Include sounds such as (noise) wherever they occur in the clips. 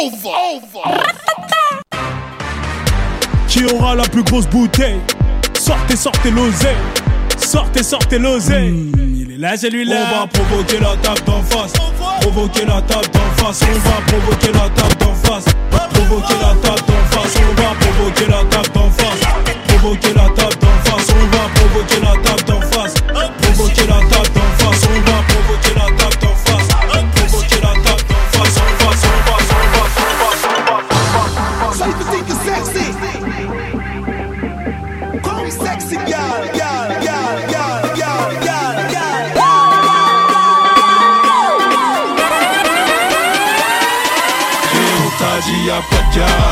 over. Qui aura la plus grosse bouteille? Sortez, sortez l'oseille. Sortez, sortez l'oseille. Hmm, il est là, celui-là. On va provoquer la table d'en face. Provoquer la table d'en face. On va provoquer la table d'en face. Provoquer la table d'en face. On va provoquer la table d'en face. Provoquer la table d'en face. On va provoquer la table d'en face. Provoquer la table d'en face. Dit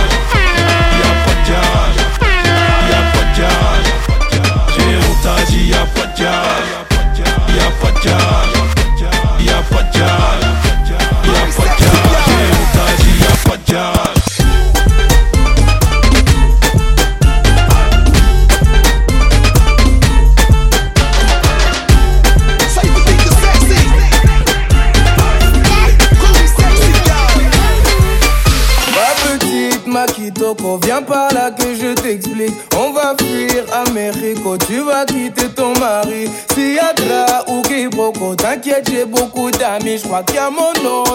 j'ai beaucoup d'amis. Je crois qu'il y a mon nom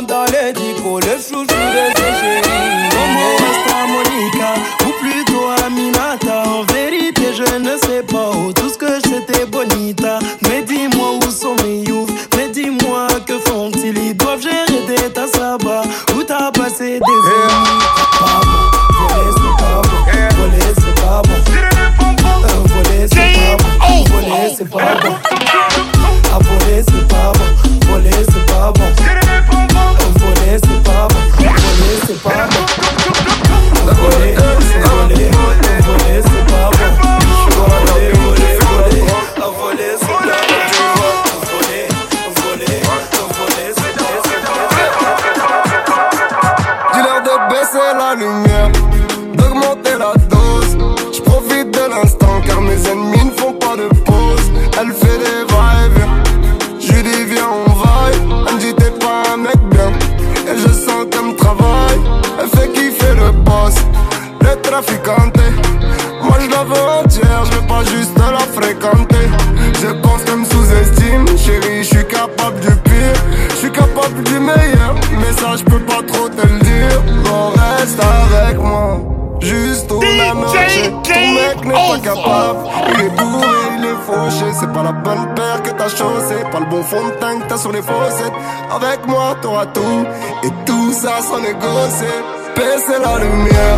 que t'as sur les fossettes. Avec moi, t'auras tout. Et tout ça sans négocier. Baisser la lumière,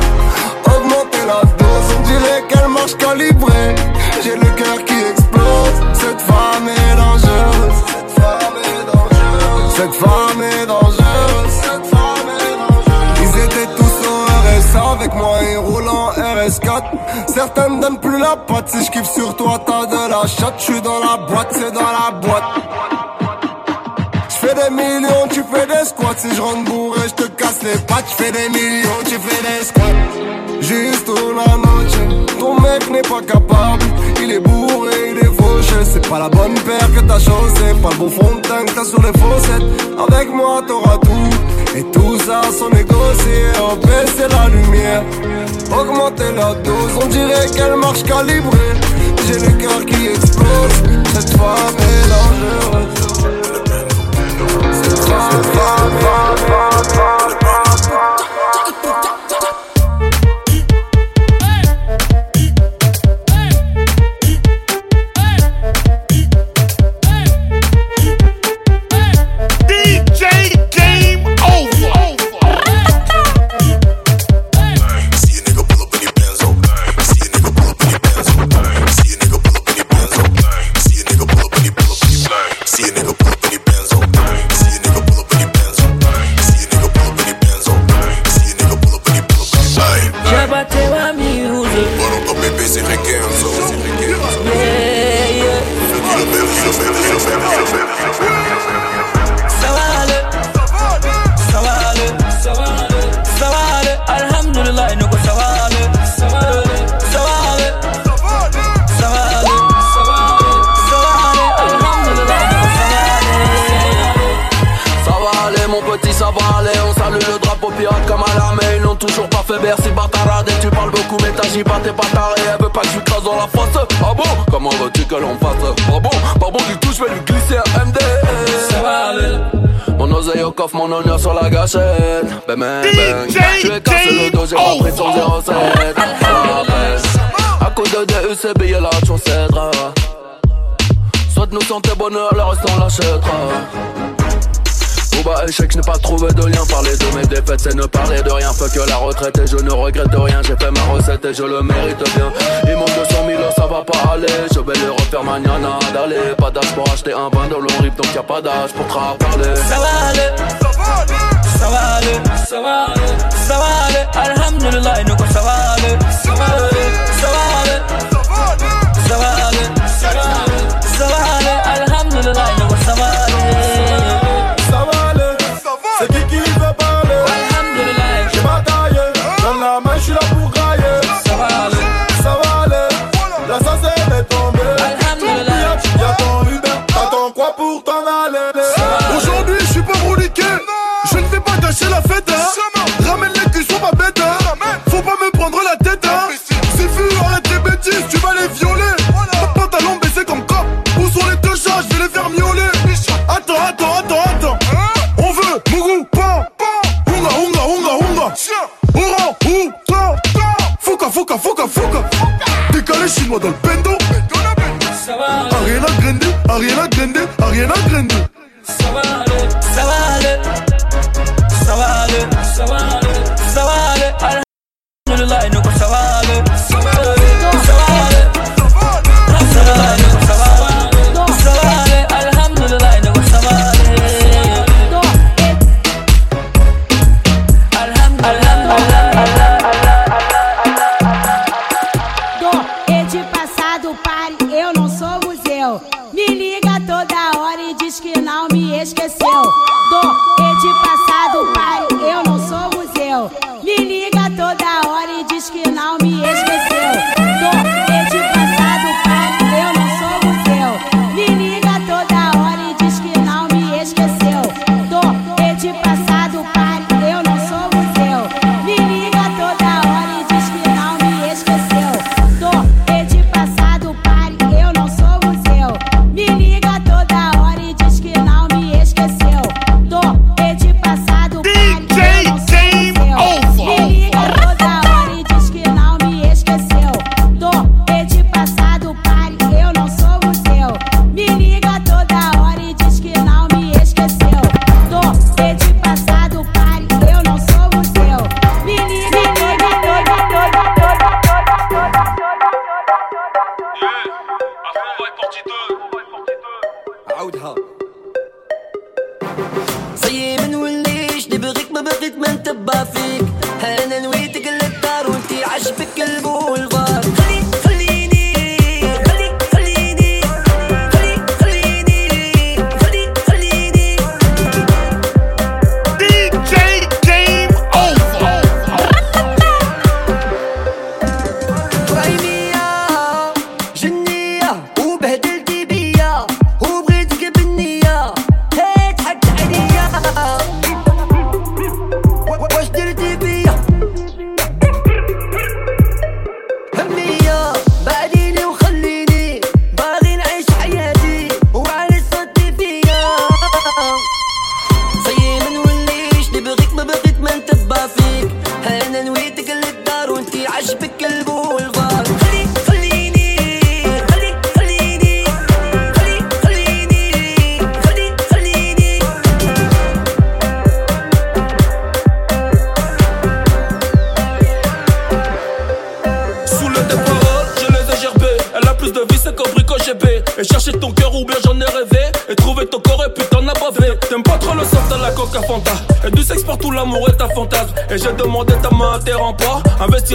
augmenter la dose. On dirait qu'elle marche calibrée. J'ai le cœur qui explose. Cette femme est dangereuse. Cette femme est dangereuse. Cette femme est dangereuse. Cette femme est. Ils étaient tous au RS avec moi et roulant RS4. Certaines donnent plus la patte. Si je kiffe sur toi, t'as de la chatte. Je suis dans la boîte, c'est dans la boîte. Des millions, tu fais des squats. Si je rentre bourré, je te casse les pattes. Je fais des millions, tu fais des squats. Juste la noche, ton mec n'est pas capable. Il est bourré, il est fauché. C'est pas la bonne paire que t'as chaussé. Pas le bon fond de teint que t'as sur les fossettes. Avec moi, t'auras tout. Et tout ça sans négocier. On baisser la lumière, augmenter la dose. On dirait qu'elle marche calibrée. J'ai le cœur qui explose. Cette femme est dangereuse. Cette de lien, parler de mes défaites, c'est ne parler de rien. Fuck que la retraite et je ne regrette rien. J'ai fait ma recette et je le mérite bien. Il manque 200 000, ça va pas aller. Je vais le refaire mañana, d'aller. Pas d'âge pour acheter un bain de long rip, donc y'a pas d'âge pour te. Ça va aller, ça va aller, ça va aller, ça va aller, ça va aller. Alhamdulillah, ça va aller, ça va aller, ça va aller, ça va aller. vers mieux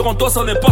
sur en toi, ça n'est pas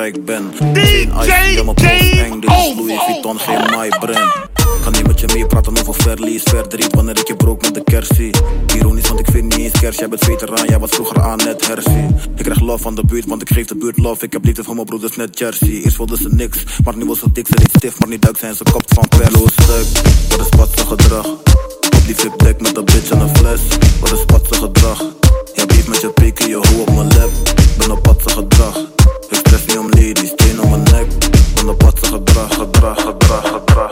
rijk ben. Eng, dit is Louis Vuitton, geen my brand. Ga niet met je mee praten over verlies, verdriet wanneer ik je brook met de kersie. Ironisch, want ik vind niet eens kers, jij bent veteraan, jij was vroeger aan net hersie. Ik krijg love van de buurt, want ik geef de buurt love. Ik heb liefde van mijn broeders net Jersey. Eerst wilden ze niks, maar nu was ze dik, ze deed stief, maar niet duik zijn ze kopt van perlo stuk. Wat is patse gedrag? Op die deck met een bitch en een fles. Wat is patse gedrag? Je beef met je pik je hoe op mijn lip. Ben op patse gedrag. شافني يوم ليدي ستينو من ناك وأنا بطل خضرا خضرا خضرا خضرا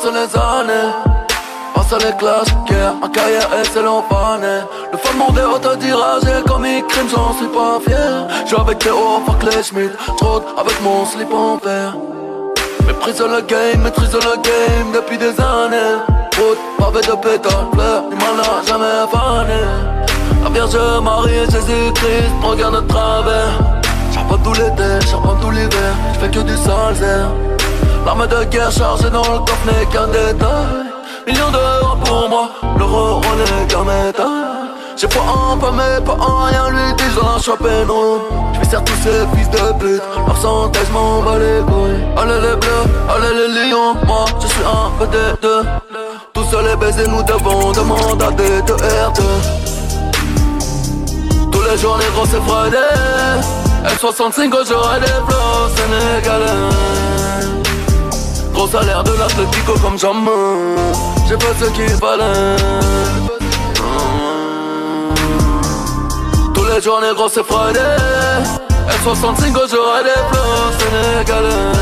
os, passe les années. Passe les classes, guerre, ma carrière est c'est. Le fan mondé autodiragé comme il crime, j'en suis pas fier. J'suis avec Théo, fuck les Schmidt, trop avec mon slip en verre. Méprise le game, maîtrise le game depuis des années. Route, pavé de pétales, fleurs, du mal n'a jamais fané. La Vierge Marie et Jésus-Christ me regardent de travers. Charbonne tout l'été, charbonne tout l'hiver, j'fais que du sale zère. L'arme de guerre chargée dans le coffre n'est qu'un détail. Millions d'euros pour moi, l'euro n'est qu'un métal. J'ai pas un pas mais pas un rien, lui ai chopé une roue. J'vais serre tous ces fils de pute, leur santé j'm'en bats les couilles. Allez les bleus, allez les lions, moi je suis un peu. Tout seul et baiser, nous devons demander à des deux R2. Tous les jours les gros c'est Friday. L65 j'aurai des flots sénégalais. Gros salaire de l'Atletico comme jamais J'ai pas ce qu'il fallait Tous les jours négro c'est Friday. F65 j'aurai des flots sénégalais.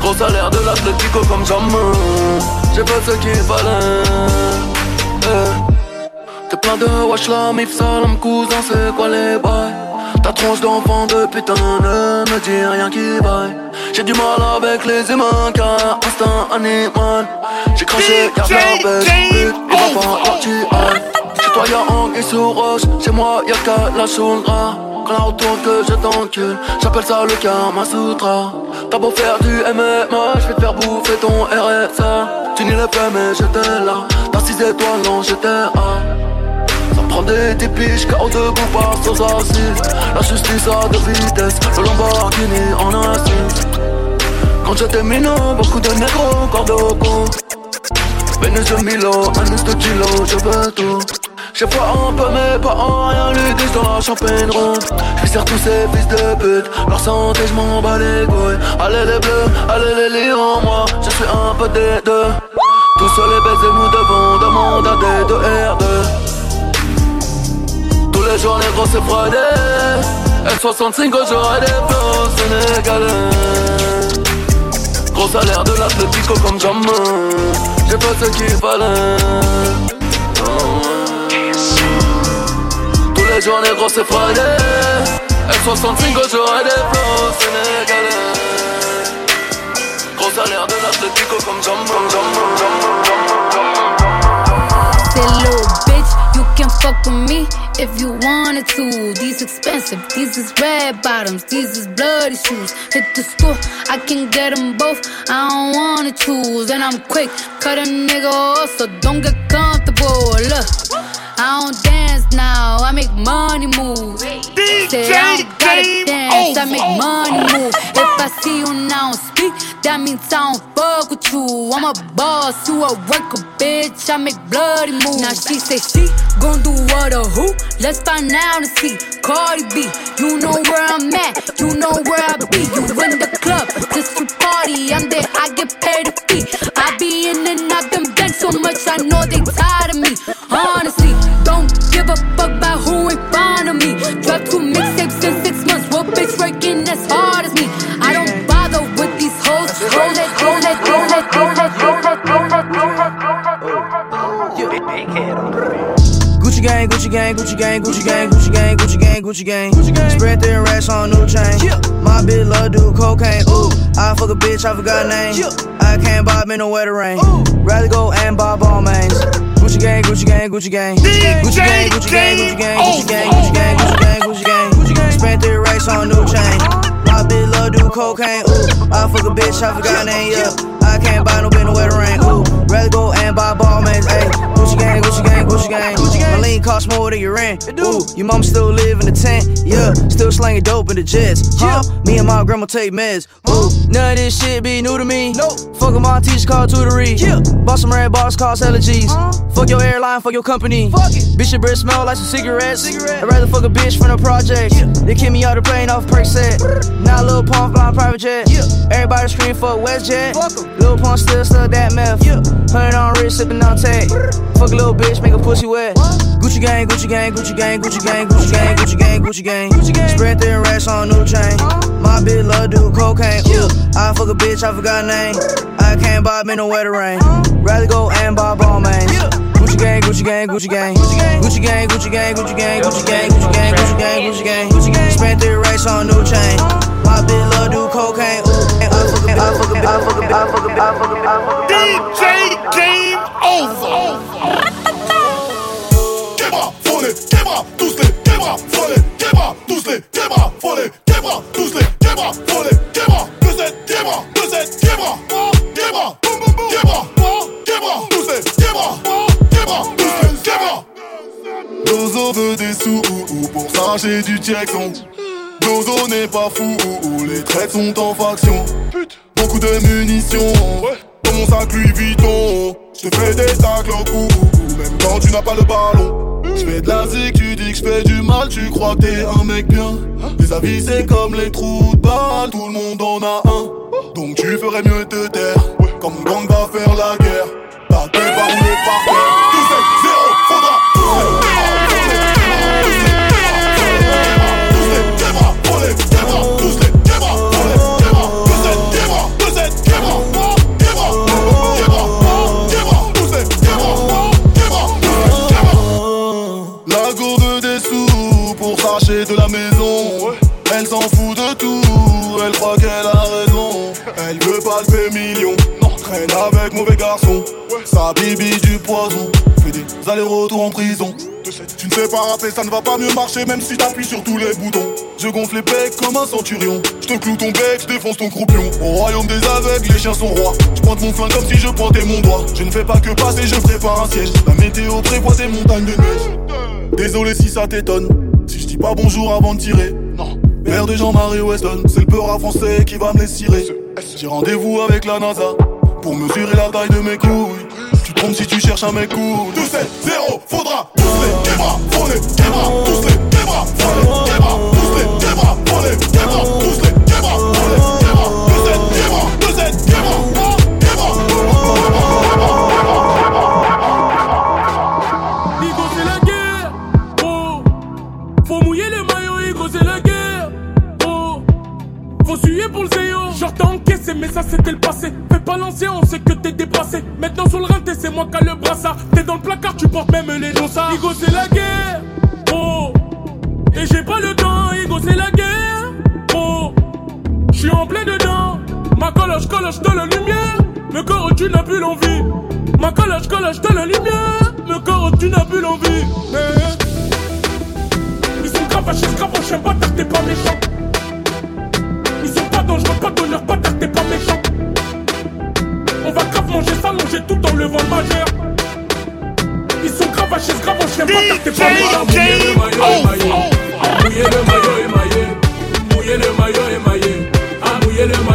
Gros salaire de l'Atletico comme jamais J'ai pas ce qu'il fallait Eh. T'es plein de wash la mif salam cousin c'est quoi les bails? Ta tronche d'enfant de putain ne me dis rien qui vaille J'ai du mal avec les humains car instinct animal. J'ai craché y'a belle but que tu ailles Chez toi y'a anguille sous roche, chez moi y'a qu'à la choulra Quand la retourne que je t'encule, j'appelle ça le Kama Sutra T'as beau faire du MMA, j'vais te faire bouffer ton RSA Tu n'y l'as fait mais j'étais là Dans 6 étoiles non j'étais à Ça prend des typiques KO debout pas sans assise La justice a de vitesse Le Lamborghini en assise Quand j'étais minot beaucoup de négros encore de cou Vénus de Milo, Anus de je veux tout. J'ai foi un peu mais pas en rien Lui disent dans la champagne ronde. Je sers tous ces fils de pute Leur santé je m'en bats les couilles. Allez les bleus, allez les lions Moi je suis un peu des deux. Tous les baisers nous devons demander à des deux R2 Tous les journées grosses et F65 aujourd'hui au Sénégalais Gros salaire de l'Atlético comme jamais J'ai pas ce qu'il fallait Tous les jours les grosses et F65 aujourd'hui au Sénégalais Gros salaire de l'Atlético comme jamais C'est l'eau can fuck with me if you wanted to. These expensive, these is red bottoms, these is bloody shoes. Hit the store, I can get them both. I don't wanna choose, and I'm quick, cut a nigga off, so don't get comfortable. Look. I don't dance now, I make money move. Say I don't gotta dance, I make money move. If I see you now that means I don't fuck with you. I'm a boss, you a worker, bitch. I make bloody moves. Now she say she gon' do what or who? Let's find out and see. Cardi B, you know where I'm at, you know where I be. You in the club, just to party. I'm there, I get paid a fee. I be in and out them banks so much, I know they tired of me. Honestly, don't give a fuck about who in front of me. Drop two mixtapes it. Gucci gang, Gucci gang, Gucci gang, Gucci gang, Gucci gang, Gucci gang, Gucci gang. Gucci gang. Spread their racks on new chain. My bitch love do cocaine. Ooh, I fuck a bitch, I forgot name. I can't bob in no wetter rain. Rather go and bob all mains. Gucci gang, Gucci gang, Gucci gang. Gucci gang, Gucci gang, Gucci gang, Gucci gang, Gucci gang, Gucci gang, Gucci gang, Gucci gang. Spent their racks on new chain. My bitch love do cocaine. Ooh, I fuck a bitch, I forgot name. Yeah, I can't buy no bitch no wetter rain. Ooh, rather go and buy ball mains. Ayy, Gucci gang, Gucci gang, Gucci gang. Gucci gang. My lean cost more than your rent. Ooh, your mom still live in the tent. Yeah, still slanging dope in the jets. Huh? Me and my grandma take meds. Ooh, none of this shit be new to me. Nope. Fuck my teacher called tutory. Yeah. Bought some red bars, cost allergies. Fuck your airline, fuck your company. Fuck it. Bitch, your breath smell like some cigarettes. Cigarette. I'd rather fuck a bitch from the project. Yeah. They kick me out the plane off perk set. Now Lil Pump flying private jet. Yeah. Everybody scream fuck WestJet. Fuck em. Lil Pump still stuck that meth. Yeah. Hundred on wrist, sipping on tech. Fuck a little bitch, make a pussy wet. Gucci gang, Gucci gang, Gucci gang, Gucci gang, Gucci gang, Gucci gang, Gucci gang. Gucci gang. Spread their racks on new chain. My bitch love do cocaine. Ooh, I fuck a bitch, I forgot name. I can't buy me no wetter rain. Rather go and buy ball mains. Gucci gang, Gucci gang, Gucci gang, Gucci gang, Gucci gang, Gucci gang, Gucci gang, Gucci gang, Gucci gang, Gucci gang, Gucci gang, Gucci gang. Spent their racks on new chain. My bitch love do cocaine, ooh. And I. DJ Game Over. Tous les kebra, folé, kebra, tous les kebra, folé, kebra, tous les tous les tous les des sous, pour ça j'ai du check on. Dozo n'est pas fou ou, ou les traites sont en faction. Beaucoup de munitions dans mon sac Louis Vuitton. Je te fais des tacles au cou, même quand tu n'as pas le ballon. Je fais de la zik, tu dis que je fais du mal, tu crois que t'es un mec bien. Les avis c'est comme les trous de balle, tout le monde en a un. Donc tu ferais mieux te taire, comme le gang va faire la guerre. Ta tête va rouler par terre. Tout c'est traîne avec mauvais garçon. Sa bibi du poison, fait des allers-retours en prison. Tu ne sais pas rapper, ça ne va pas mieux marcher même si t'appuies sur tous les boutons. Je gonfle les becs comme un centurion. Je te cloue ton bec, je défonce ton croupion. Au royaume des aveugles, les chiens sont rois. Je pointe mon flingue comme si je pointais mon doigt. Je ne fais pas que passer, je prépare un siège. La météo prévoit des montagnes de neige. Désolé si ça t'étonne. Si je dis pas bonjour avant de tirer. Non. Mère de Jean-Marie Weston, c'est le peur à français qui va me les cirer. J'ai rendez-vous avec la NASA pour mesurer la taille de mes couilles. Tu trompes si tu cherches un mec cool. 2 7 0 faudra tous les québras, faut les québras, tous les québras, faut les québras, tous les québras, faut les québras, tous les on sait que t'es dépassé. Maintenant sur le rinté c'est moi qui a le brassard. T'es dans le placard, tu portes même les dossards. Igo c'est la guerre, oh. Et j'ai pas le temps, Igo c'est la guerre, oh. J'suis en plein dedans. Ma coloche, coloche dans la lumière. Le corps tu n'as plus l'envie. Ma coloche, coloche dans la lumière. Le corps tu n'as plus l'envie. Ils sont grave fâchés, grave chien bâtard, t'es pas méchant. Ils sont pas dangereux, pas d'honneur, t'es pas allongé tout dans le vent majeur. Ils sont grave à chaise, grave en chien, pas t'es pas mort. Mouillez le maillot émaillé, mouillez le maillot et émaillé, mouillez le maillot émaillé, ah mouillez le maillot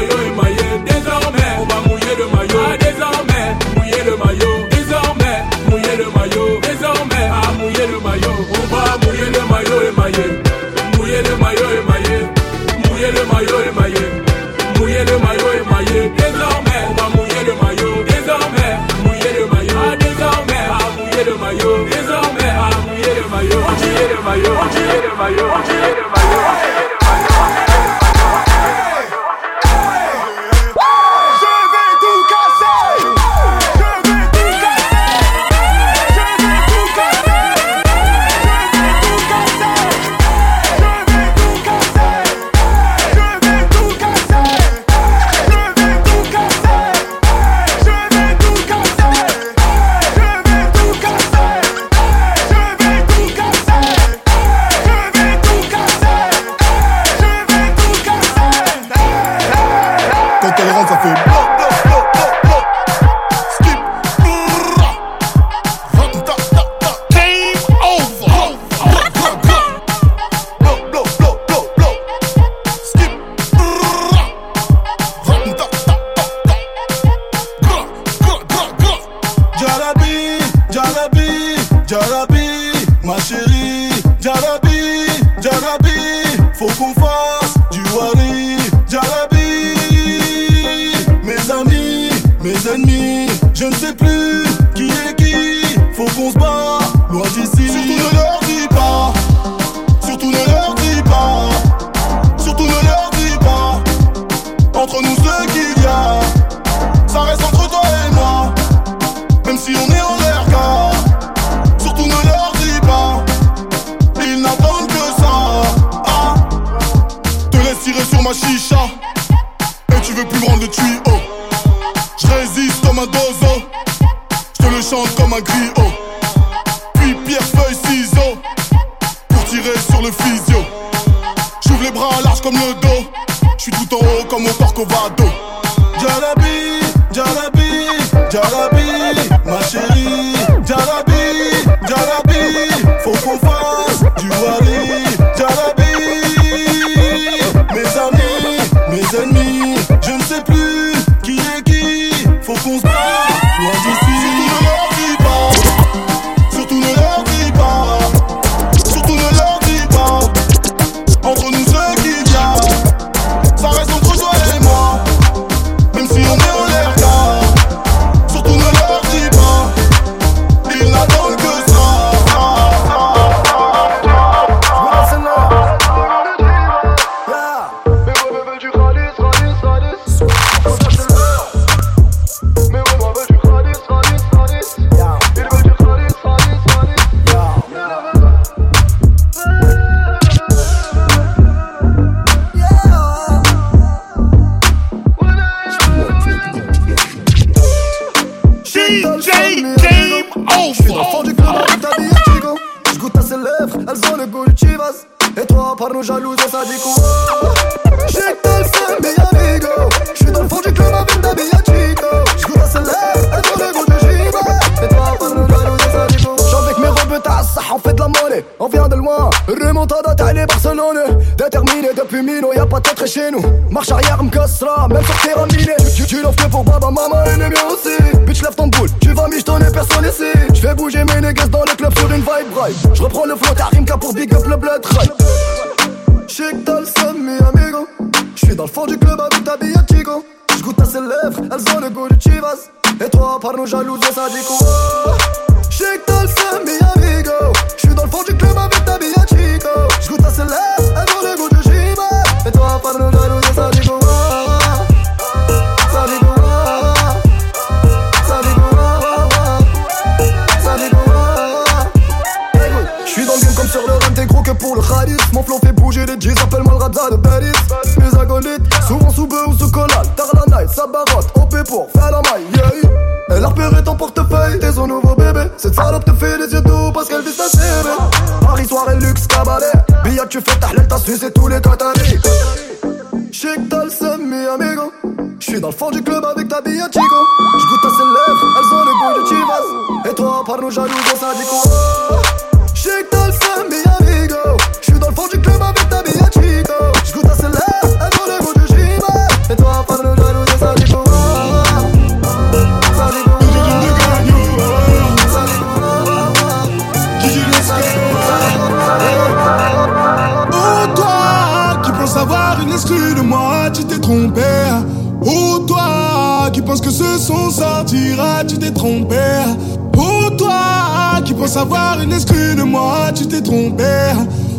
savoir une exclue de moi, tu t'es trompé.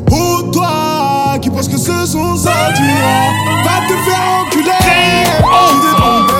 Pour toi qui pense que ce sont ça, tu vas te faire enculer. Tu t'es trompé.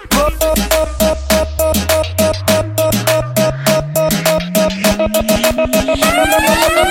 Gracias. (laughs)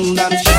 and I'm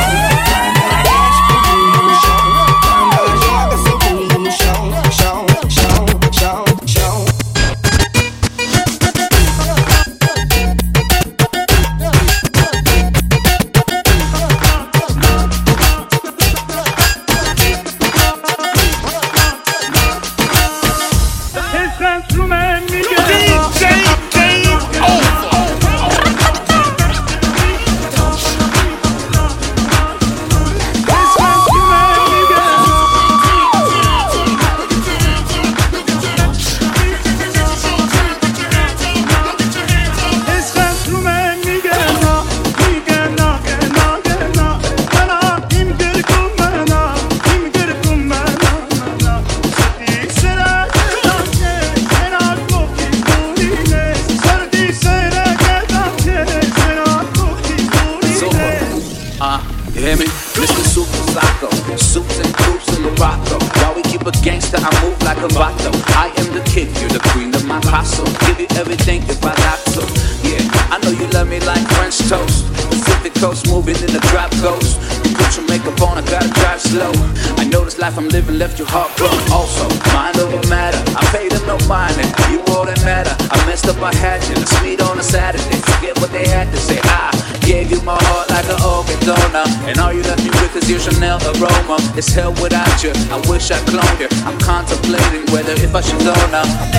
wish I. I'm contemplating whether if I should go now.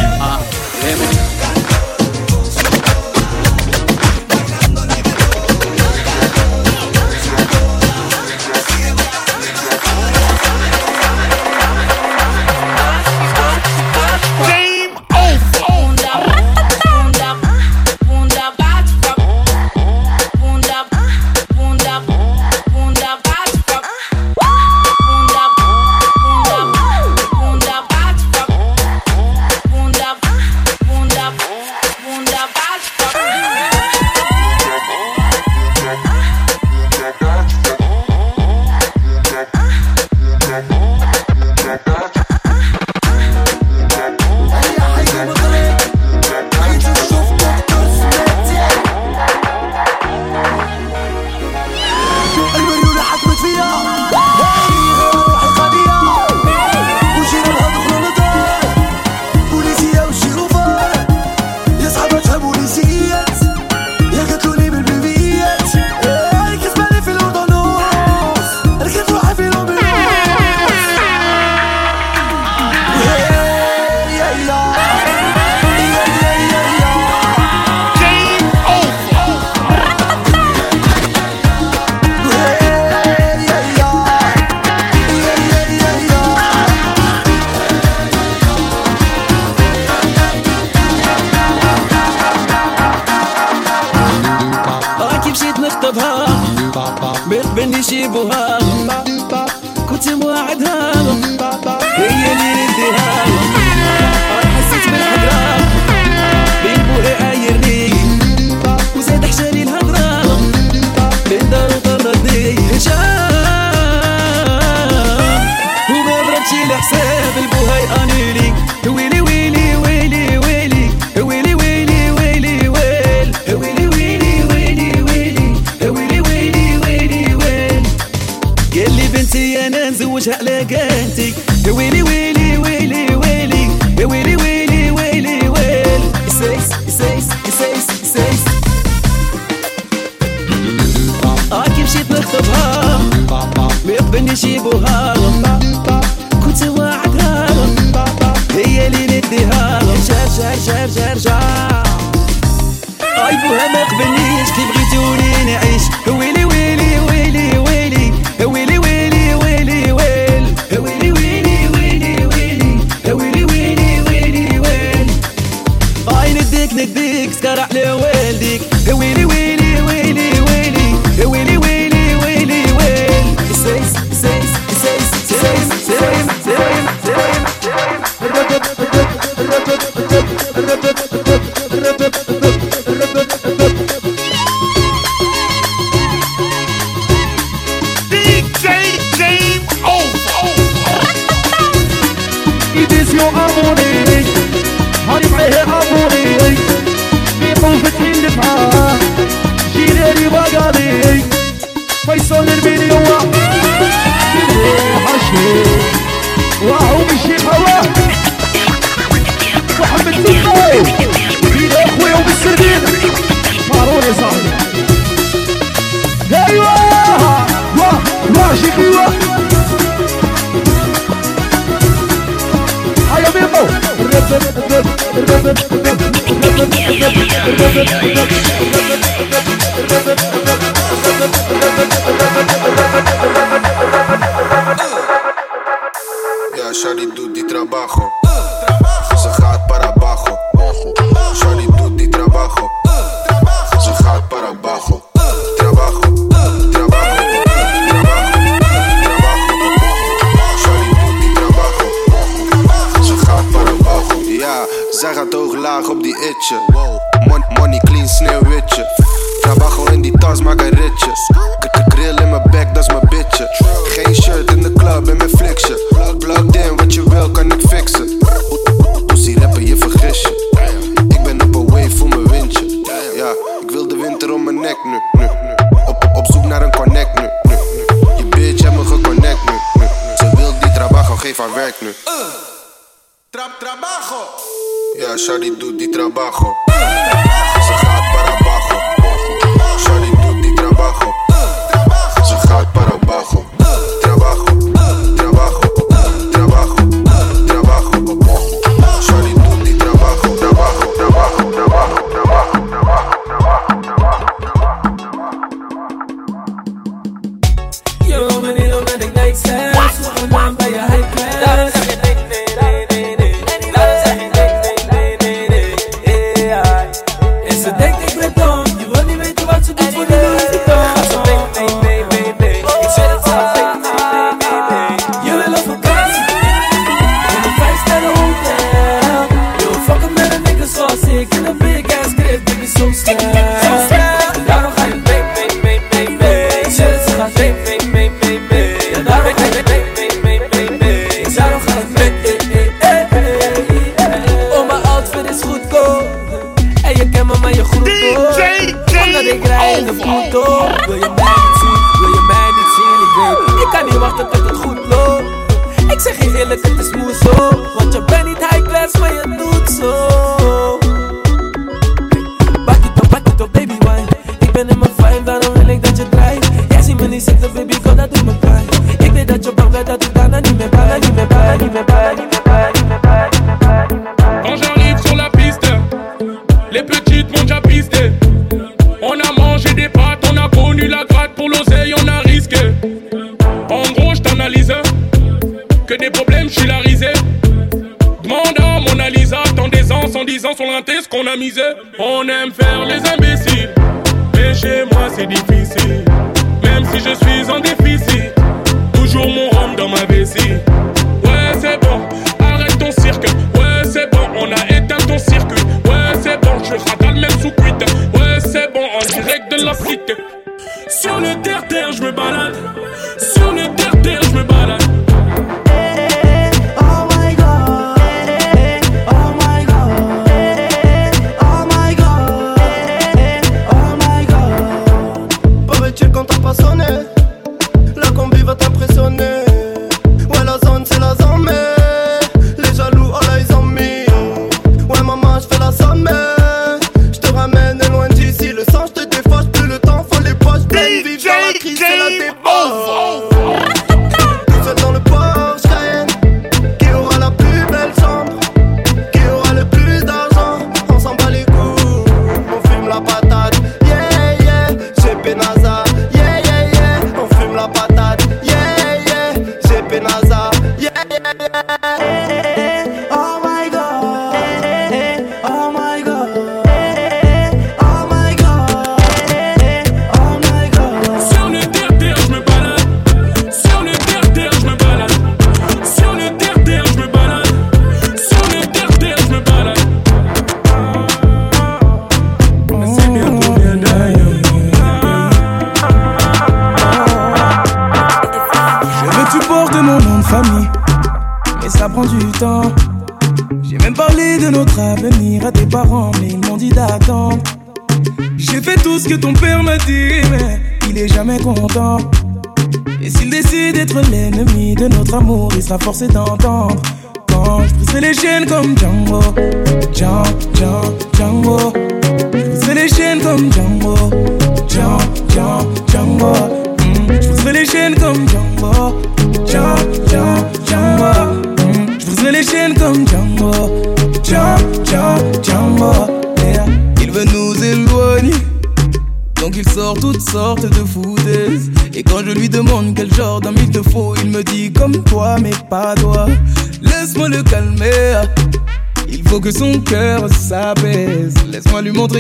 la force est d'entendre. Quand je briserai les chaînes comme John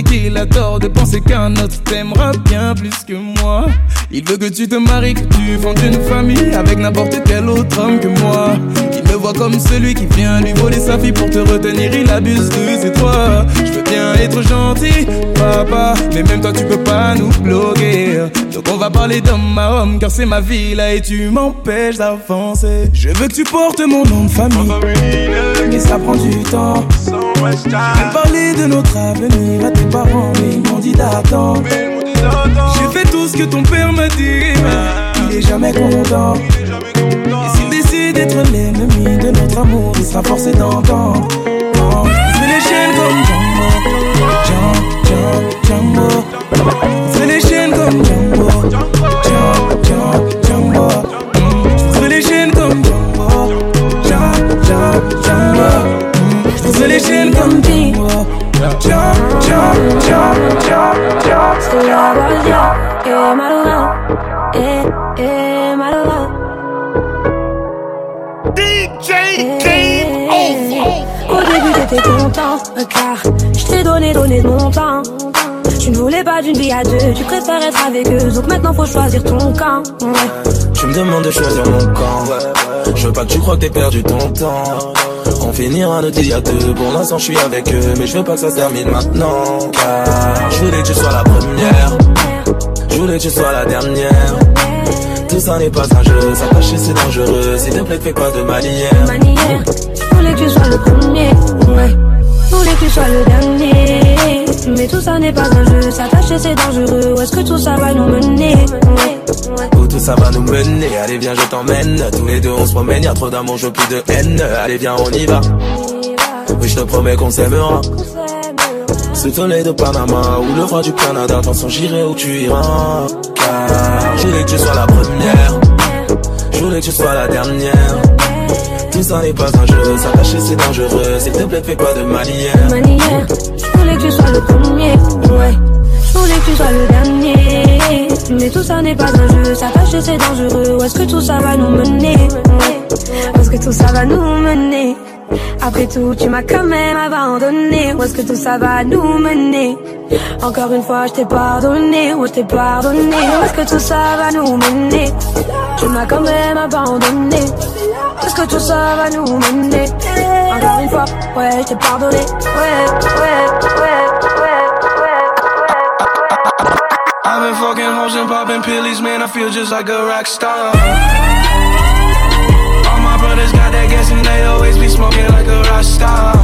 Montrer qu'il a tort de penser qu'un autre t'aimera bien plus que moi. Il veut que tu te maries, que tu fondes une famille avec n'importe quel autre homme que moi. Il me voit comme celui qui vient lui voler sa fille pour te retenir. Il abuse de c'est toi. Je veux bien être gentil, papa, mais même toi tu peux pas nous bloquer. Donc on va parler d'homme à homme, car c'est ma vie là et tu m'empêches d'avancer. Je veux que tu portes mon nom de famille, mais ça prend du temps. J'ai parlé de notre avenir à tes parents, mais ils m'ont dit d'attendre. J'ai fait tout ce que ton père m'a dit, mais il est jamais content. Et s'il décide d'être l'ennemi de notre amour, il sera forcé d'entendre. Les chaînes comme Django, Django, Django. C'est Les chaînes comme Django. Estoy agobiado, eh, madrugado, eh, eh, madrugado. DJ Game Au début t'étais content, car je t'ai donné, donné de mon temps. Tu ne voulais pas d'une vie à deux, tu préfères être avec eux, donc maintenant faut choisir ton camp. Ouais. Tu me demandes de choisir mon camp. Je veux pas que tu crois que t'aies perdu ton temps. On finira notre vie à deux. Pour l'instant, je suis avec eux, mais je veux pas que ça se termine maintenant. Car je voulais que tu sois la première. Je voulais que tu sois la dernière. Tout ça n'est pas un jeu, s'attacher c'est dangereux. S'il te plaît, fais pas de manière. Je voulais que tu sois le premier, ouais. Je voulais que tu sois le dernier. Mais tout ça n'est pas un jeu, s'attacher c'est dangereux. Où est-ce que tout ça va nous mener? Où tout ça va nous mener? Allez viens je t'emmène. Tous les deux on se promène. Y'a trop d'amour je plus de haine. Allez viens on y va. Oui je te promets qu'on s'aimera. Sous ton de Panama Ou le roi du Canada Attention j'irai où tu iras. Car je voulais que tu sois la première. Je voulais que tu sois la dernière Tout ça n'est pas un jeu S'attacher c'est dangereux S'il te plaît fais pas de manière. Je voulais que tu sois le premier, ouais. Je voulais que tu sois le dernier. Mais tout ça n'est pas un jeu, s'attacher c'est dangereux. Où est-ce que tout ça va nous mener? Où est-ce que tout ça va nous mener? Après tout, tu m'as quand même abandonné. Où est-ce que tout ça va nous mener? Encore une fois, je t'ai pardonné, ouais, je t'ai pardonné. Où est-ce que tout ça va nous mener? Tu m'as quand même abandonné. Est-ce que tout ça va nous mener Encore une fois, ouais, t'ai pardonné. Ouais, ouais, ouais, ouais. I've been fucking hoes and popping pillies, man. I feel just like a rock star. All my brothers got that gas and they always be smoking like a rock star.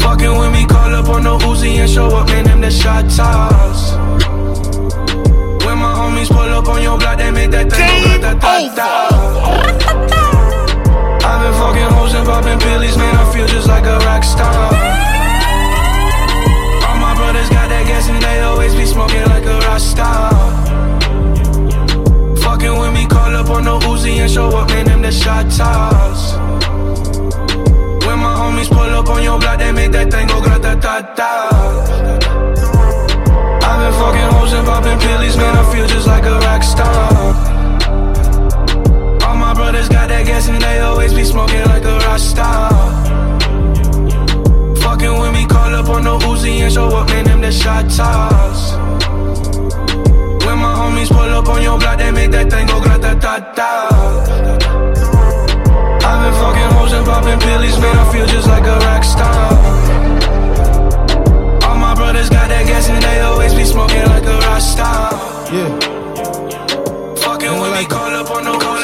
Fucking with me, call up on the Uzi and show up, man. Them the shot toss homies pull up on your block, they make that thing go. I've been fucking hoes and popping pillies, man, I feel just like a rock star brothers got that gas and they always be smoking like a. Fucking with me, call up on no Uzi and show up, man, them the shot toss. When my homies pull up on your block, they make that ta ta fucking hoes and popping pillies, man, I feel just like a rock star. All my brothers got that gas and they always be smoking like a rock star. Fucking with me, call up on the Uzi and show up, man, them the shot toss. When my homies pull up on your block, they make that thing go grata ta ta. I've been fucking hoes and popping pillies, man, I feel just like a rock star just got that gas and they always be smoking like a rock star. Yeah. Fucking when like we call up on no call.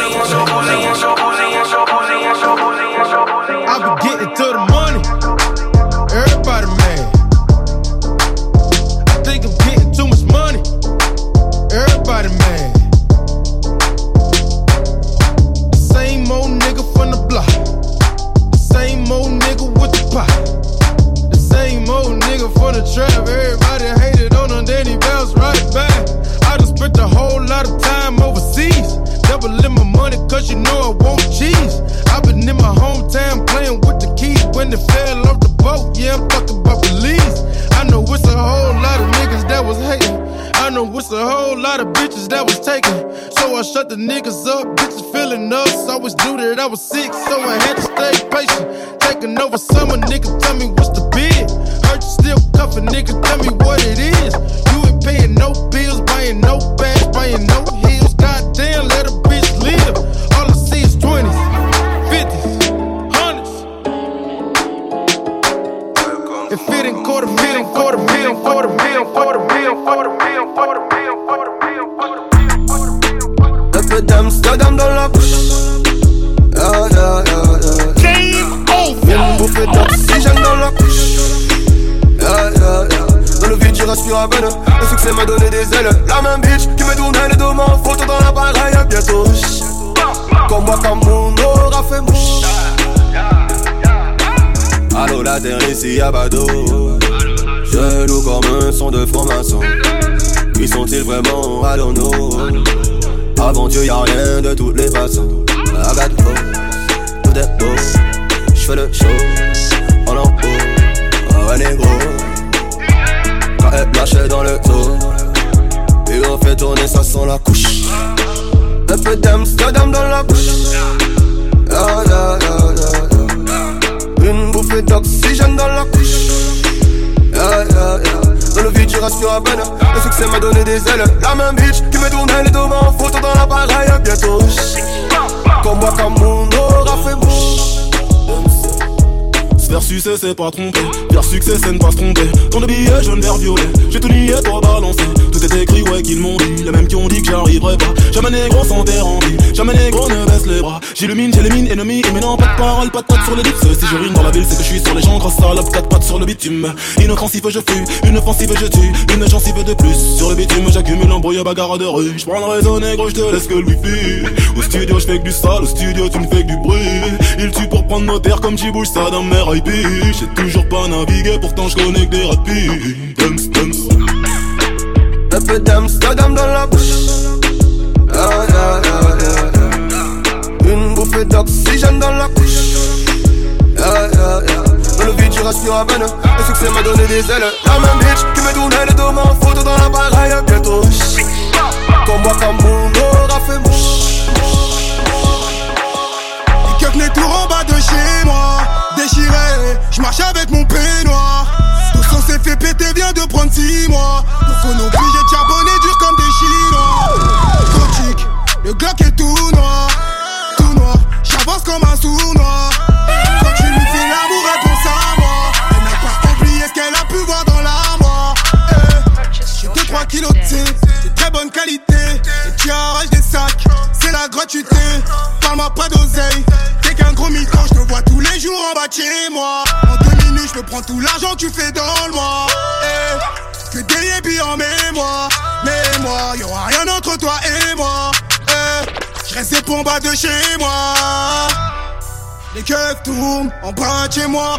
cause you know I won't cheese. I've been in my hometown playing with the keys when they fell off the boat. Yeah, I'm talking about Belize. I know it's a whole lot of niggas that was hating. I know it's a whole lot of bitches that was taking. So I shut the niggas up, bitches feeling us. Always knew that I was sick, so I had to stay patient. Taking over summer, niggas tell me what's the bid. Hurt you still cuffing, niggas tell me what it is. Le à succès m'a donné des ailes. La même bitch qui me tournait les deux mains. Photo dans l'appareil, à bientôt. Comme moi, comme mon aura fait mouche. Allô, la terre ici à Bado. Je comme un son de franc-maçon. Qui sont-ils vraiment know. Avant Dieu, y'a rien de toutes les façons. I got the flow, tout est beau. J'fais le show, en haut. Oh, ouais, négro. Quand elle lâche dans le dos. Et on fait tourner, ça sent la couche. Un peu d'Amsterdam dans la bouche. Yeah. Une bouffée d'oxygène dans la couche. Yeah. Dans le vide, je respire à peine. Le succès m'a donné des ailes. La même bitch qui me tournait les deux mains. Photo dans l'appareil, à bientôt. Comme moi, comme mon aura fait mouche. Se faire c'est pas tromper. Faire succès, c'est ne pas se tromper. Tant de billets jaune, vert, violet. J'ai tout nié, toi balancé. Tout est écrit, ouais, qu'ils m'ont dit. Les mêmes qui ont dit que j'arriverai pas. Jamais négro sans terre en vie. Jamais négro ne baisse les bras. J'illumine, j'élimine, ennemi. Et maintenant, pas de parole, pas de patte sur les lips. Si je rime dans la ville, c'est que je suis sur les gens. Grosse salope, quatre pattes sur le bitume. Inoffensive, je fuis. Une offensive, je tue. Une gencive de plus. Sur le bitume, j'accumule embrouille, bagarre de rue. J'prends le réseau négro, j'te laisse que le wifi. Au studio, j'fais que du sale. Au studio, tu me fais que du bruit. Il tue pour prendre nos terres comme j'y bouge ça dans mes IP. J'ai toujours pas navigué, pourtant je connais que des rapides. Dums. Un peu d'Amsterdam dans la bouche. Yeah, yeah, yeah, yeah. Une bouffée d'oxygène dans la couche. Dans le vide, je respire à peine. Le succès m'a donné des ailes. La même bitch qui me tournait les deux mains. Photo dans l'appareil, à bientôt. Comme moi, comme mon aura fait mouche. Les keufs tout en bas de chez moi. Déchiré, je marche avec mon peignoir. Tout son s'est fait péter, vient de prendre 6 mois. Pour qu'on obligé de charbonner dur comme des chinois. Le Glock est tout noir. Tout noir, j'avance comme un sournois. Quand tu lui fais l'amour, elle pense à moi. Elle n'a pas oublié ce qu'elle a pu voir dans l'armoire. Eh, J'ai 2-3 kilos de thé, de très bonne qualité. Et tu arraches des sacs, gratuité. Parle-moi pas d'oseille, t'es qu'un gros mytho. Je te vois tous les jours en bas de chez moi. En deux minutes, je me prends tout l'argent que tu fais dans le mois. Eh, que des yébis en mémoire. Mémoire, y'aura rien entre toi et moi. Eh, je reste pour bas de chez moi. Les keufs tournent en bas de chez moi.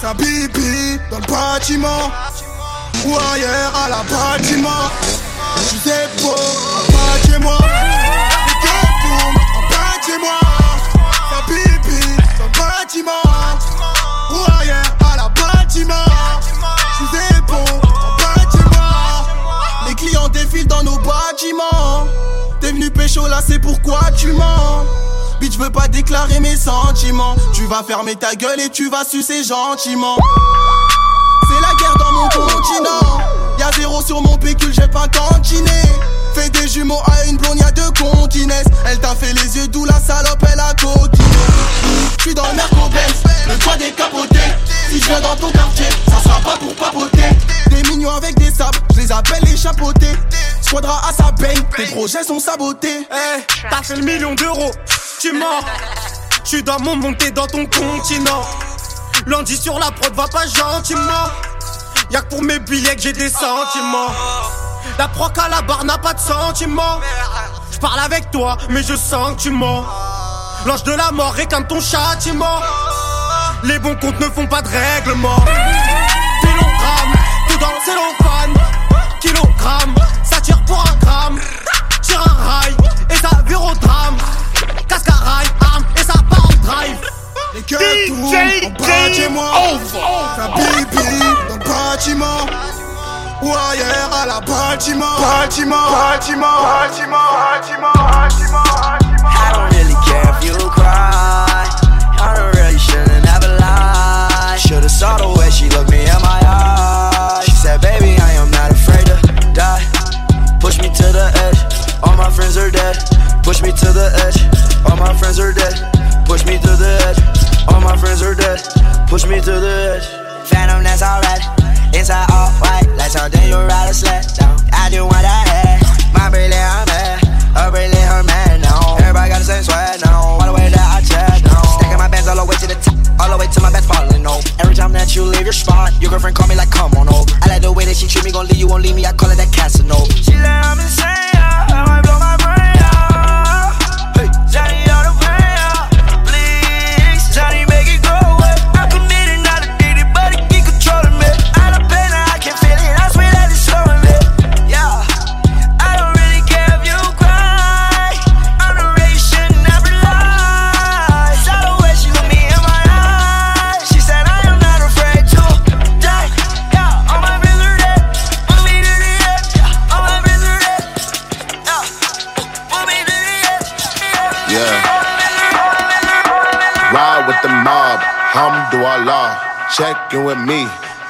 Ça bibi dans le bâtiment. Ou ailleurs à la bâtiment. Je pas, en bas de chez moi. Chez moi. Ça bâtiment. Ou à la bâtiment. Chez moi. Les clients défilent dans nos bâtiments. T'es venu pécho là, c'est pourquoi tu mens? Bitch, veux pas déclarer mes sentiments. Tu vas fermer ta gueule et tu vas sucer gentiment. C'est la guerre dans mon continent. Y'a zéro sur mon pécule, j'ai pas cantiné. Fais des jumeaux à une blonde, y'a deux continesses. Elle t'a fait les yeux d'où la salope, elle a coquiné. J'suis dans le Merco-Benz, le toit décapoté. Si je viens dans ton quartier, ça sera pas pour papoter. Des mignons avec des sables, je les appelle les chapeautés. Squadra à sa baigne, tes projets sont sabotés. Eh, t'as fait le million d'euros, tu mens. Tu dois mon monter dans ton continent. Lundi sur la prod, va pas gentiment. Y'a que pour mes billets que j'ai des sentiments. La proc à la barre n'a pas de sentiments. Je parle avec toi, mais je sens que tu mens. L'ange de la mort réclame ton châtiment. Les bons comptes ne font pas de règlement. Kilogramme, tout dans le cellophane. Kilogramme, ça tire pour un gramme. Tire un rail, et ça vire au drame. Casque à rail, arme, et ça part en drive. Les DJ Embraquez-moi over. Ta bibi dans le bâtiment Ailleurs à la Bâtiment Bâtiment Bâtiment Bâtiment Bâtiment I don't really care if you cry. I don't really should've never lied. Should've saw the way she looked me in my eyes. She said, Baby, I am not afraid to die. Push me to the edge. All my friends are dead. Push me to the edge. All my friends are dead. Push me to the edge. All my friends are dead. Push me to the edge. Phantom, that's alright. Inside all white, like something you ride a sled down. I do what I head. My brilliant, I'm mad. Her brilliant, her man now. Everybody got the same sweat now. All the way that I check now. Stacking my bands all the way to the top. All the way to my best falling over. Every time that you leave your spot, your girlfriend call me like, come on over. I like the way that she treat me, gon' leave you, won't leave me. I call it that Casanova. She like, I'm insane. I might blow my brain out. Hey, Johnny, all the pain Yeah. Ride with the mob, Hamdulillah. Check in with me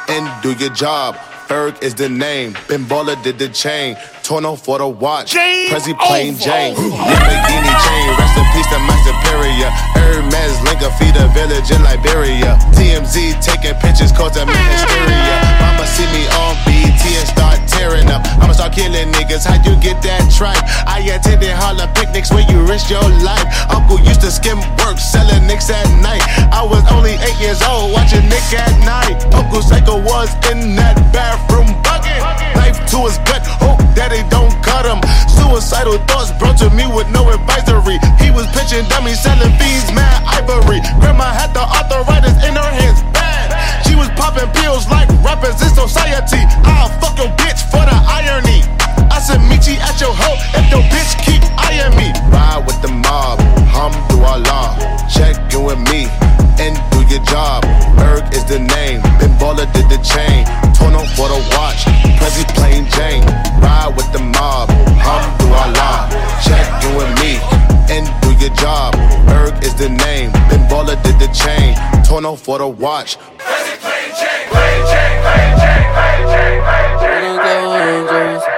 and do your job. Ferg is the name. Ben Baller did the chain. Torno for the watch. Prezi plain Jane. Lamborghini chain. Rest in peace to my superior. Hermes Linka feed a village in Liberia. TMZ taking pictures causing me hysteria. Mama see me on BT and start tearing up. I'ma start killing niggas. How'd you get that tripe? I attended Harlem picnics where you risk your life. Uncle used to skim work, selling nicks at night. I was only eight years old, watching Nick at night. Uncle Psycho was in that bathroom bucket. Knife to his gut, hope that they don't cut him. Suicidal thoughts brought to me with no advisory. He was pitching dummies, selling fiends, mad ivory. Grandma had the arthritis in her hands, bad. She was popping pills like rappers in society. I'll fuck your bitch for the irony. I said, meet you at your hoe if your bitch keep eyeing me. Ride with the mob, Hamdulillah. Check you with me and do your job. Berg is the name, Ben Baller did the chain. Torno for the watch, Prezi plain Jane. Ride with the mob, Hamdulillah. Check you with me and do your job. Erg is the name, Ben Baller did the chain. Tono for the watch. Crazy plain chain, plain chain, plain chain, plain chain, plain chain, plain chain, plain chain.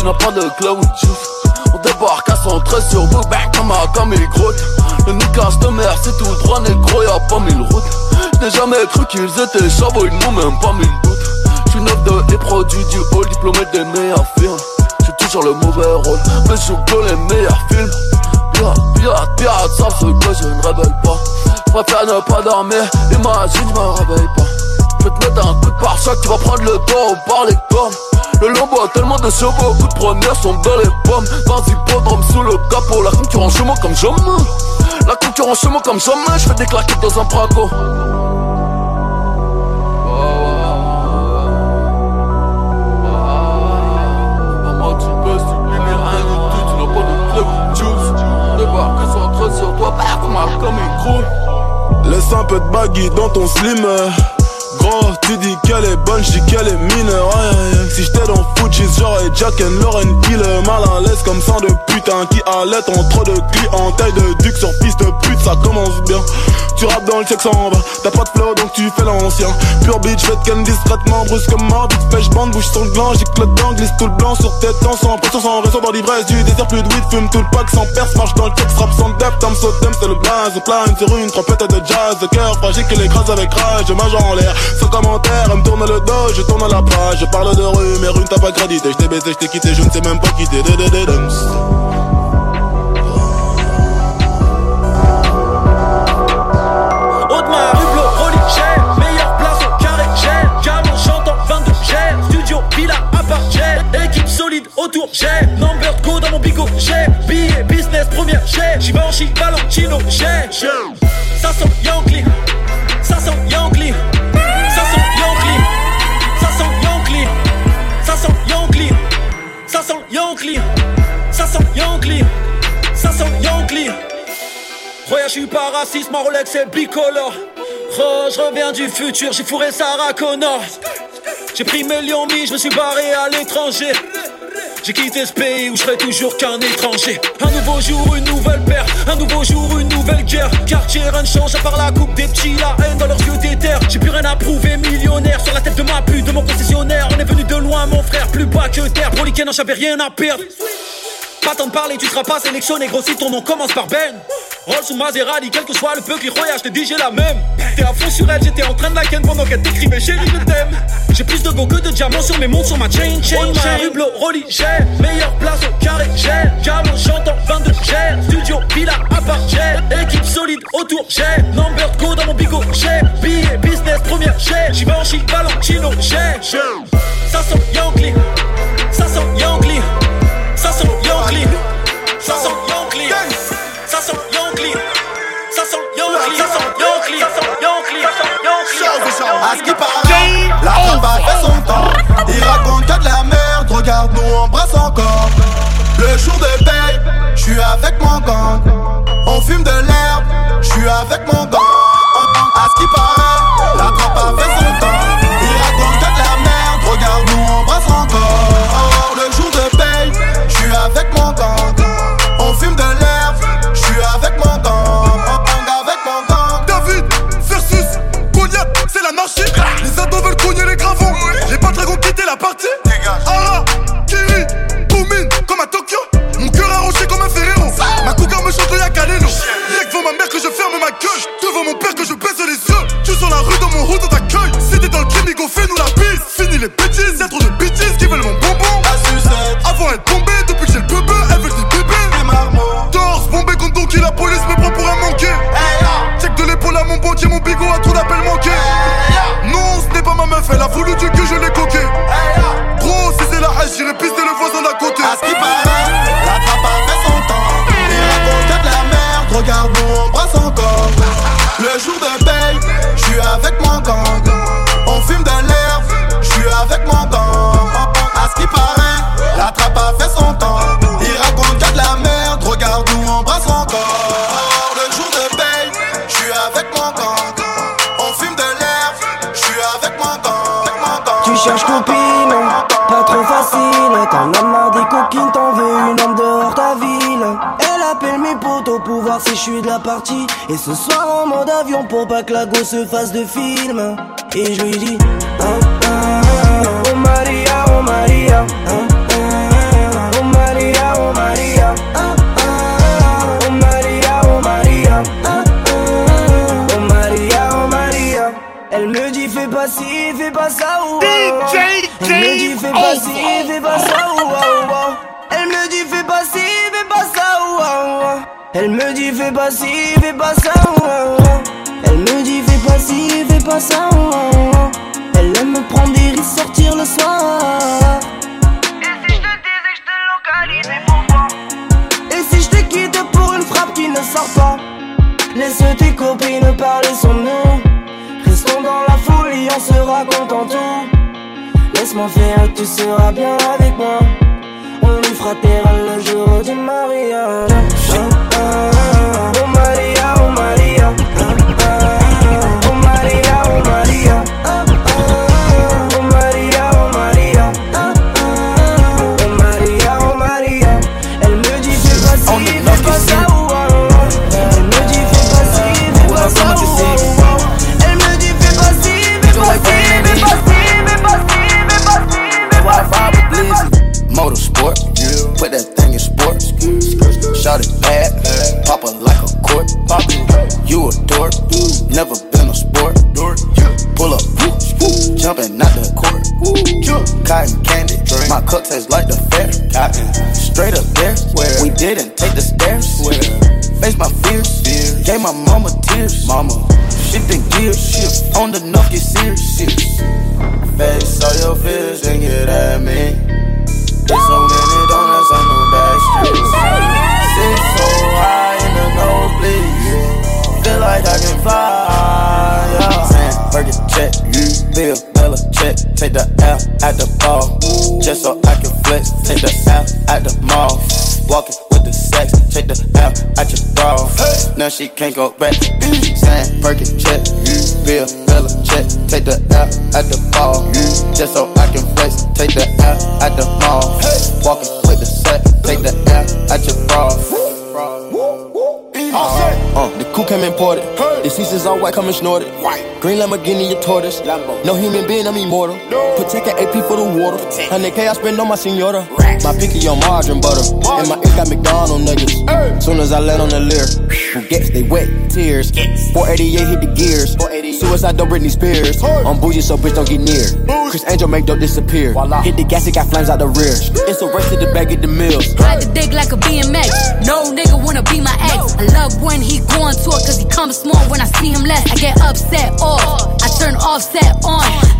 Tu n'as pas with juice. On débarque à 113 sur comme un comme il grotte. Le niquage de mer, c'est tout droit, négro, y'a pas mille routes. J'n'ai jamais cru qu'ils étaient chabots, ils n'ont même pas mille doutes. J'suis neuf de les produits du hall, diplômé des meilleurs films. J'suis toujours le mauvais rôle, mais je joue que les meilleurs films. Pirate, pirate, pirate, savent ce que je ne révèle pas. J'préfère ne pas dormir, imagine, je me réveille pas. J'vais te mettre un coup de pare-choc, tu vas prendre le dos par les pommes. Le lambeau a tellement de chevaux, coup de première sont dans les pommes. Dans hippodrome sous le capot, la concurrence chez moi comme jamais. La concurrence chez moi comme jamais, j'fais des claquettes dans un braco. Laisse un peu de baggy dans ton slim Gros, tu dis qu'elle est bonne, j'dis qu'elle est aïe. Si j'étais dans Fujis, j'aurais Jack and Lauren Hill. Mal à l'aise comme sang de putain Qui allait en trop de Taille de duc sur piste de pute, ça commence bien Tu rappes dans le sexe en bas T'as pas de flow donc tu fais l'ancien. Pure bitch, fais ken discrètement Brusquement, vite fait j'bande, bouge sur le gland. J'éclate dedans, glisse tout le blanc sur tête temps Sans pression, sans raison dans l'ivresse Du désir, plus de weed, fume tout le pack sans perce. Marche dans le texte, rap sans depth. Tom Sotem, c'est le blaze, plane sur une trompette de jazz De cœur fragile qui l'écrase avec rage. Ma en l'air, sans commentaire, elle me tourne le dos Je tourne à la page, je parle de rue Mais rue t'as pas crédité, je t'ai baisé, je t'ai quitté Je ne sais même pas quitter, Galon, j'entends 22 Gère, Studio, Villa, autour, j'ai number go dans mon bigot, j'ai billet, business, première, j'ai Givenchy, Valentino, j'ai Ça sent Yankee, ça sent Yankee, ça sent Yankee, ça sent Yankee, ça sent Yankee, ça sent Yankee, ça sent Yankee, ça sent Yankee. Roya, je suis pas raciste, ma Rolex est bicolore. Oh, je reviens du futur, j'ai fourré Sarah Connor. J'ai pris mes lions je me suis barré à l'étranger. J'ai quitté ce pays où je serai toujours qu'un étranger. Un nouveau jour, une nouvelle paire. Un nouveau jour, une nouvelle guerre. Quartier, rien ne change à part la coupe des petits, la haine dans leurs yeux d'éther. J'ai plus rien à prouver, millionnaire. Sur la tête de ma pute, de mon concessionnaire. On est venu de loin, mon frère, plus bas que terre. Pour non, j'avais rien à perdre. Pas temps de parler, tu seras pas sélectionné, gros si ton nom commence par Ben. Rolls ou Maserati, quel que soit le peu qui roya, je te dis j'ai la même. T'es à fond sur elle, j'étais en train de la ken pendant qu'elle t'écrivait chérie je t'aime. J'ai plus de go que de diamants sur mes montres, sur ma chain chain. Ma Hublot, Rolly, j'ai meilleure place au carré, j'ai Diamant, j'entends 22, j'ai Studio, villa, appart, j'ai Équipe solide autour, j'ai Number go dans mon bigot, j'ai Billet, business, première, j'ai Givenchy, Valentino, j'ai Ça sent Yankee, ça sent Yankee, À ce qui paraît, la trappe a fait son temps. Il raconte que de la merde, regarde nous embrasse encore. Le jour de paye, je suis avec mon gang. On fume de l'herbe, je suis avec mon gang. Les bêtises, y'a trop de suis de la partie. Et ce soir en mode avion pour pas que la go se fasse de film. Et je lui dis, ah, ah, ah, oh Maria, oh Maria. oh Maria, oh Maria. oh Maria, oh Maria. oh Maria, oh Maria. Elle me dit fais pas ci, fais pas ça ou Elle me dit fais pas ci, dit fais pas ci, fais pas ça ou Elle me dit fais pas ci, fais pas ça Elle aime me prendre des risques, sortir le soir. Et si je te quitte pour une frappe qui ne sort pas Laisse tes copines parler sans nous Restons dans la folie, on se raconte en tout Laisse-moi faire, tu seras bien avec moi fraternel le jour du mariage. Oh, oh, oh Maria, oh Maria. Ah, ah, ah. You a dork, never been a sport. Pull up, jumping out the court. Cotton candy, my cup tastes like the fair. Straight up there, we didn't take the stairs. Face my fears, gave my mama tears. Mama, shifting gears, on the nuff, series. Face all your fears and get at me. Take the L at the ball. Just so I can flex, take the L at the mall. Walking with the sex, take the L at your bra. Now she can't go back. San Perkin check, Bill Bella check, take the L at the ball. Just so I can flex, take the L at the mall. Walking with the sex, take the L at your bra. The came imported. The seats is all white, coming snorted. Green Lamborghini, a tortoise. No human being, I'm immortal. Protect an AP for the water. 100K I spend on my senora. My picky on margarine butter. And my ears got McDonald nuggets. Soon as I land on the leer. Who gets they wet tears. 488 hit the gears. Suicide don't Britney Spears. I'm bougie, so bitch don't get near. Chris Angel make dope disappear. Hit the gas, it got flames out the rear. It's a race to the back of the mills. Ride the dick like a BMX. No nigga wanna be my ex. I love when he going to it cause he comes small when I see him less. I get upset off. I turn offset on.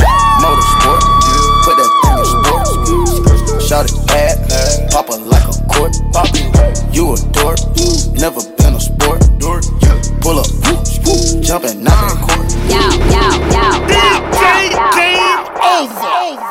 Motorsport, put that thing in sports. Shot it bad, poppin' like a court. You a dork, never been a sport. Pull up, jumpin' out the court. Yo, yo, yo, yo, yo, yo, yo,